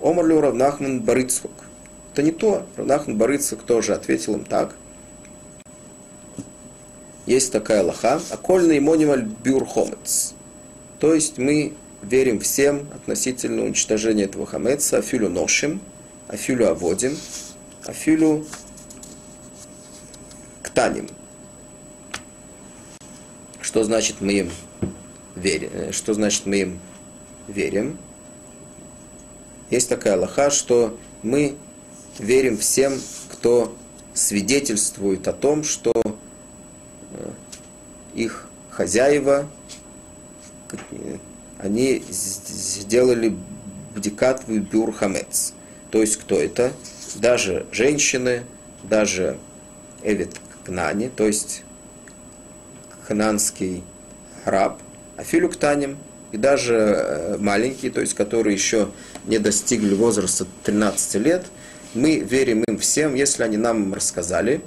Омар Лю Равнахман Барыцкук. Это не то. Равнахман Барыцкук тоже ответил им так – есть такая лоха, окольный монималь бюрхомец. То есть мы верим всем относительно уничтожения этого хамеца, афилю ношим, афилю аводим, афилю ктаним. Что значит мы им верим? Э, что значит мы им верим? Есть такая лоха, что мы верим всем, кто свидетельствует о том, что их хозяева, они сделали бдикат в бюр хамец. То есть кто это? Даже женщины, даже Эвид Кнани, то есть хананский раб, Афилю Ктаним, и даже э, маленькие, то есть которые еще не достигли возраста 13 лет, мы верим им всем, если они нам рассказали,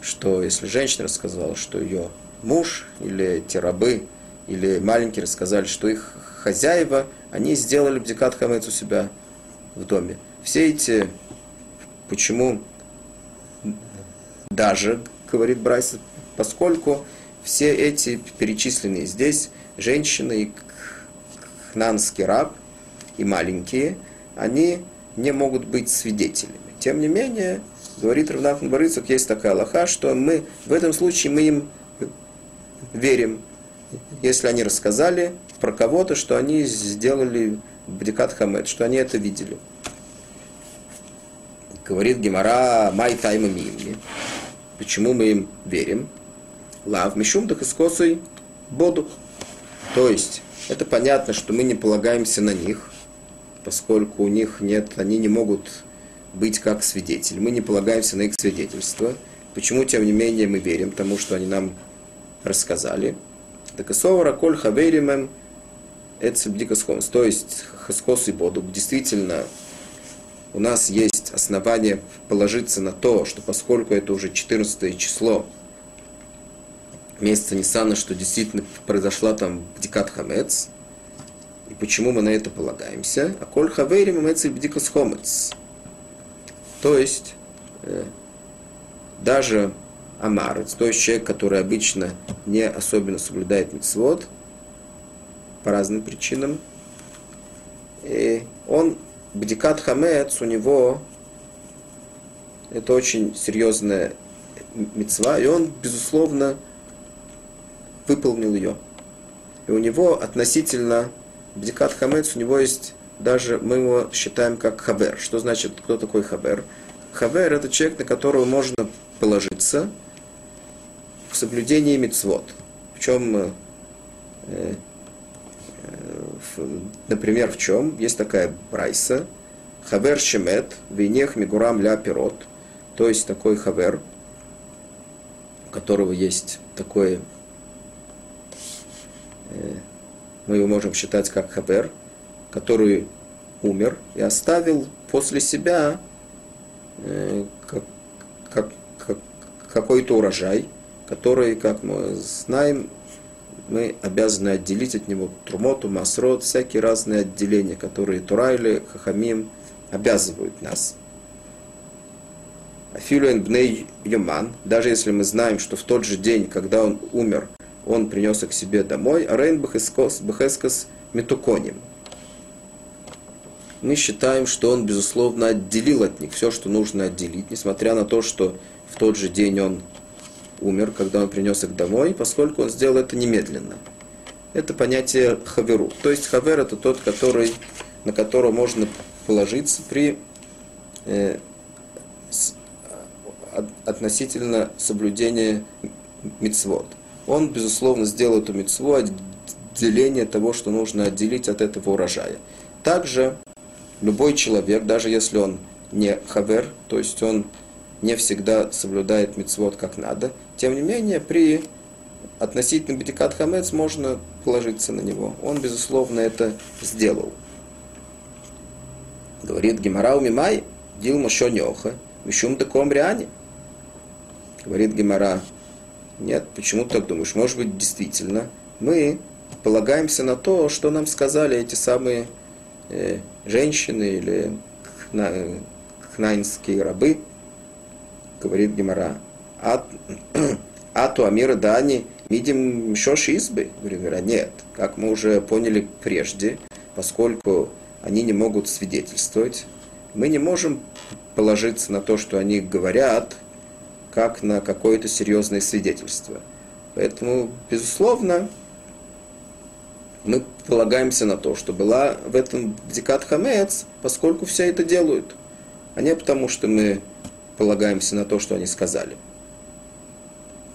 что если женщина рассказала, что ее муж или те рабы, или маленькие рассказали, что их хозяева, они сделали бдикат хамец у себя в доме. Все эти, почему даже, говорит Брайс, поскольку все эти перечисленные здесь женщины и кнанский раб и маленькие, они не могут быть свидетелями. Тем не менее, говорит Равнафан Борисов, есть такая лоха, что мы в этом случае мы им верим, если они рассказали про кого-то, что они сделали Бдикат Хамед, что они это видели. Говорит Гемара Май Тайма Мимни. Почему мы им верим? Лав Мишум Дахискосой Боду. То есть, это понятно, что мы не полагаемся на них, поскольку у них нет, они не могут быть как свидетель. Мы не полагаемся на их свидетельство. Почему, тем не менее, мы верим тому, что они нам рассказали? Так и совара коль хаверимем эцебдикасхомс. То есть, хаскос и боду. Действительно, у нас есть основания положиться на то, что поскольку это уже 14 число месяца Ниссана, что действительно произошла там Бдикат Хамец, и почему мы на это полагаемся? А коль хаверим имеется бдикас хомец. То есть, э, даже амарец, то есть человек, который обычно не особенно соблюдает мицвод, по разным причинам, и он, бдикат хамец, у него это очень серьезная мецва, и он, безусловно, выполнил ее. И у него относительно Бдикат Хамец, у него есть даже, мы его считаем как хабер. Что значит, кто такой хабер? Хабер – это человек, на которого можно положиться в соблюдении мицвод. В чем, э, э, например, в чем? Есть такая прайса. Хабер шемет, винех мигурам ля пирот. То есть такой хабер, у которого есть такое э, мы его можем считать как хабер, который умер и оставил после себя как, как, как, какой-то урожай, который, как мы знаем, мы обязаны отделить от него трумоту, масрот, всякие разные отделения, которые Турайли, Хахамим обязывают нас. Афилуэн бней юман, даже если мы знаем, что в тот же день, когда он умер, он принес их себе домой, а рейн бехескас метуконим. Мы считаем, что он, безусловно, отделил от них все, что нужно отделить, несмотря на то, что в тот же день он умер, когда он принес их домой, поскольку он сделал это немедленно. Это понятие хаверу. То есть хавер это тот, который, на которого можно положиться при э, с, относительно соблюдения мицвод он, безусловно, сделал эту мецву отделение того, что нужно отделить от этого урожая. Также любой человек, даже если он не хавер, то есть он не всегда соблюдает мецвод как надо, тем не менее, при относительно бедикат хамец можно положиться на него. Он, безусловно, это сделал. Говорит Гимарау Мимай, Дил Мошо Нёха, Мишум Деком Риане. Говорит Гимара, нет, почему ты так думаешь? Может быть, действительно, мы полагаемся на то, что нам сказали эти самые э, женщины или кна, кнайнские рабы, говорит Гемора. А, *clears throat* Ату Амира Дани видим Шош избы? Говорит, нет, как мы уже поняли прежде, поскольку они не могут свидетельствовать, мы не можем положиться на то, что они говорят, как на какое-то серьезное свидетельство. Поэтому, безусловно, мы полагаемся на то, что была в этом дикат хамец, поскольку все это делают, а не потому, что мы полагаемся на то, что они сказали.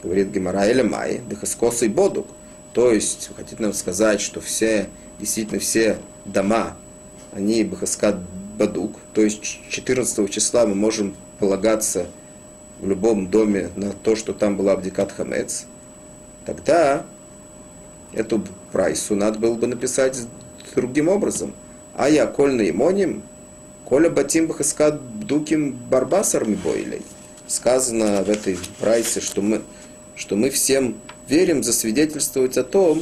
Говорит Гемара или Май, дыхаскоса и бодук. То есть, хотите нам сказать, что все, действительно все дома, они бахаскат бадук, то есть 14 числа мы можем полагаться в любом доме на то, что там была Абдикат Хамец, тогда эту прайсу надо было бы написать другим образом. А я кольный имоним, коля батим бахаскат дуким барбасарми бойлей. Сказано в этой прайсе, что мы, что мы всем верим засвидетельствовать о том,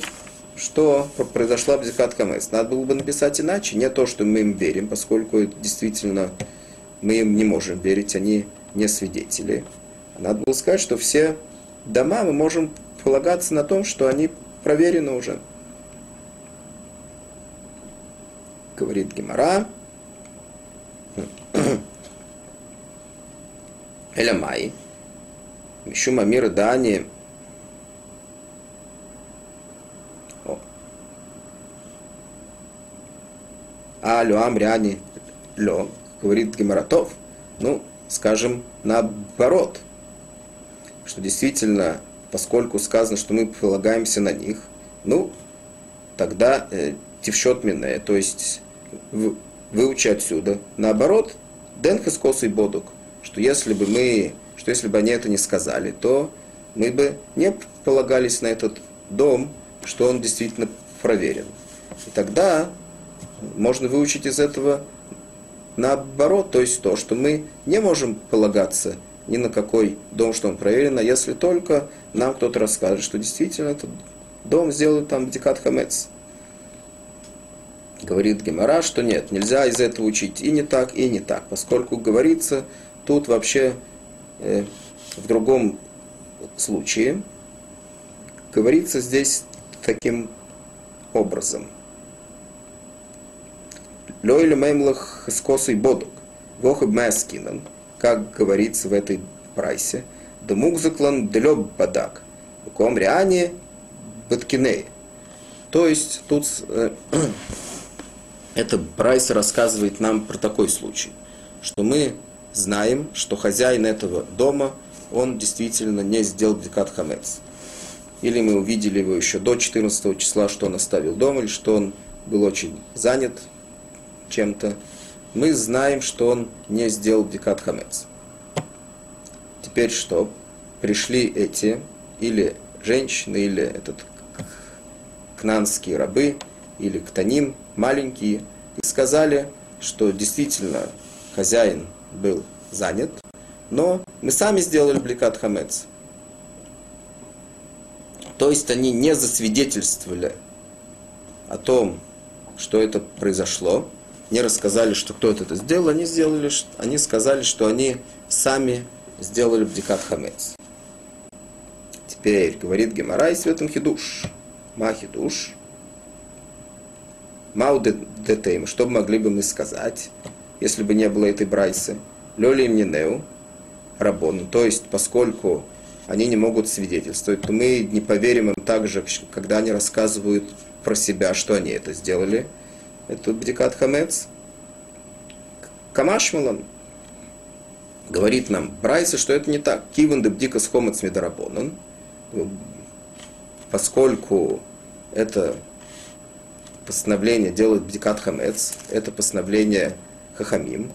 что произошла Абдикат Хамец. Надо было бы написать иначе, не то, что мы им верим, поскольку действительно мы им не можем верить, они не свидетели. Надо было сказать, что все дома мы можем полагаться на том, что они проверены уже. говорит Гемора, *clears throat* Элямай, Мишума мира Дани, а Люам Ряни Ло, говорит Гемаратов, ну, скажем, наоборот, что действительно, поскольку сказано, что мы полагаемся на них, ну, тогда э, мине, то есть в, выучи отсюда. Наоборот, денхес и бодук, что если бы мы, что если бы они это не сказали, то мы бы не полагались на этот дом, что он действительно проверен. И тогда можно выучить из этого наоборот, то есть то, что мы не можем полагаться ни на какой дом, что он проверен, а если только нам кто-то расскажет, что действительно этот дом сделает там декат хамец. Говорит Гемора, что нет, нельзя из этого учить и не так, и не так, поскольку говорится тут вообще в другом случае, говорится здесь таким образом – Лойли мемлах с косой бодук. Вохаб мэскинан, как говорится в этой прайсе. Да мукзаклан делеб бадак. Ком баткиней. То есть тут э, *clears throat* это прайс рассказывает нам про такой случай, что мы знаем, что хозяин этого дома, он действительно не сделал бдикат хамец. Или мы увидели его еще до 14 числа, что он оставил дом, или что он был очень занят, чем-то, мы знаем, что он не сделал дикат хамец. Теперь что? Пришли эти, или женщины, или этот кнанские рабы, или ктаним, маленькие, и сказали, что действительно хозяин был занят, но мы сами сделали бликат хамец. То есть они не засвидетельствовали о том, что это произошло, не рассказали, что кто-то это сделал, они сделали, они сказали, что они сами сделали бдикат хамец. Теперь говорит Гемарай в этом хидуш. Ма хидуш. Мау детейм. Что могли бы мы сказать, если бы не было этой брайсы? Лёли им неу. Рабон. То есть, поскольку они не могут свидетельствовать, то мы не поверим им также, когда они рассказывают про себя, что они это сделали – это бдикат хамец. Камашмалан говорит нам Брайса, что это не так. Киван де бдикас хомец медарабонан. Поскольку это постановление делает бдикат хамец, это постановление хахамим,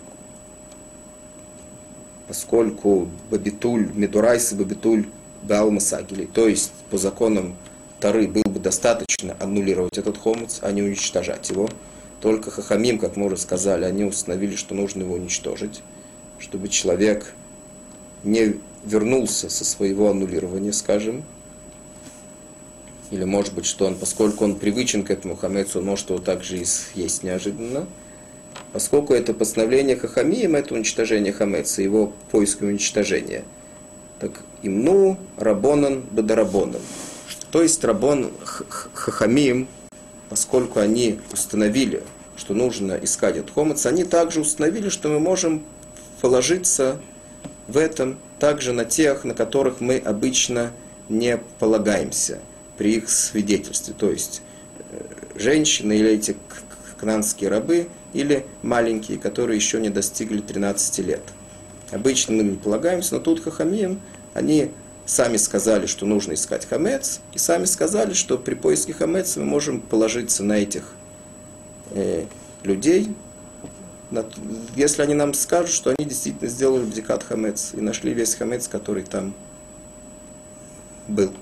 поскольку бабитуль, медурайс и бабитуль бал масагили, то есть по законам Тары было бы достаточно аннулировать этот хомец, а не уничтожать его, только Хахамим, как мы уже сказали, они установили, что нужно его уничтожить, чтобы человек не вернулся со своего аннулирования, скажем, или может быть, что он, поскольку он привычен к этому хамецу, он может его также и съесть неожиданно. Поскольку это постановление Хахамием, это уничтожение хамеца, его поиск и уничтожение. Так имну рабонан бадарабонан. То есть рабон Хахамием поскольку они установили, что нужно искать от хомец, они также установили, что мы можем положиться в этом также на тех, на которых мы обычно не полагаемся при их свидетельстве. То есть э, женщины или эти кнанские рабы, или маленькие, которые еще не достигли 13 лет. Обычно мы не полагаемся, но тут хахамим, они сами сказали, что нужно искать хамец, и сами сказали, что при поиске хамеца мы можем положиться на этих э, людей, на, если они нам скажут, что они действительно сделали бдикат хамец и нашли весь хамец, который там был.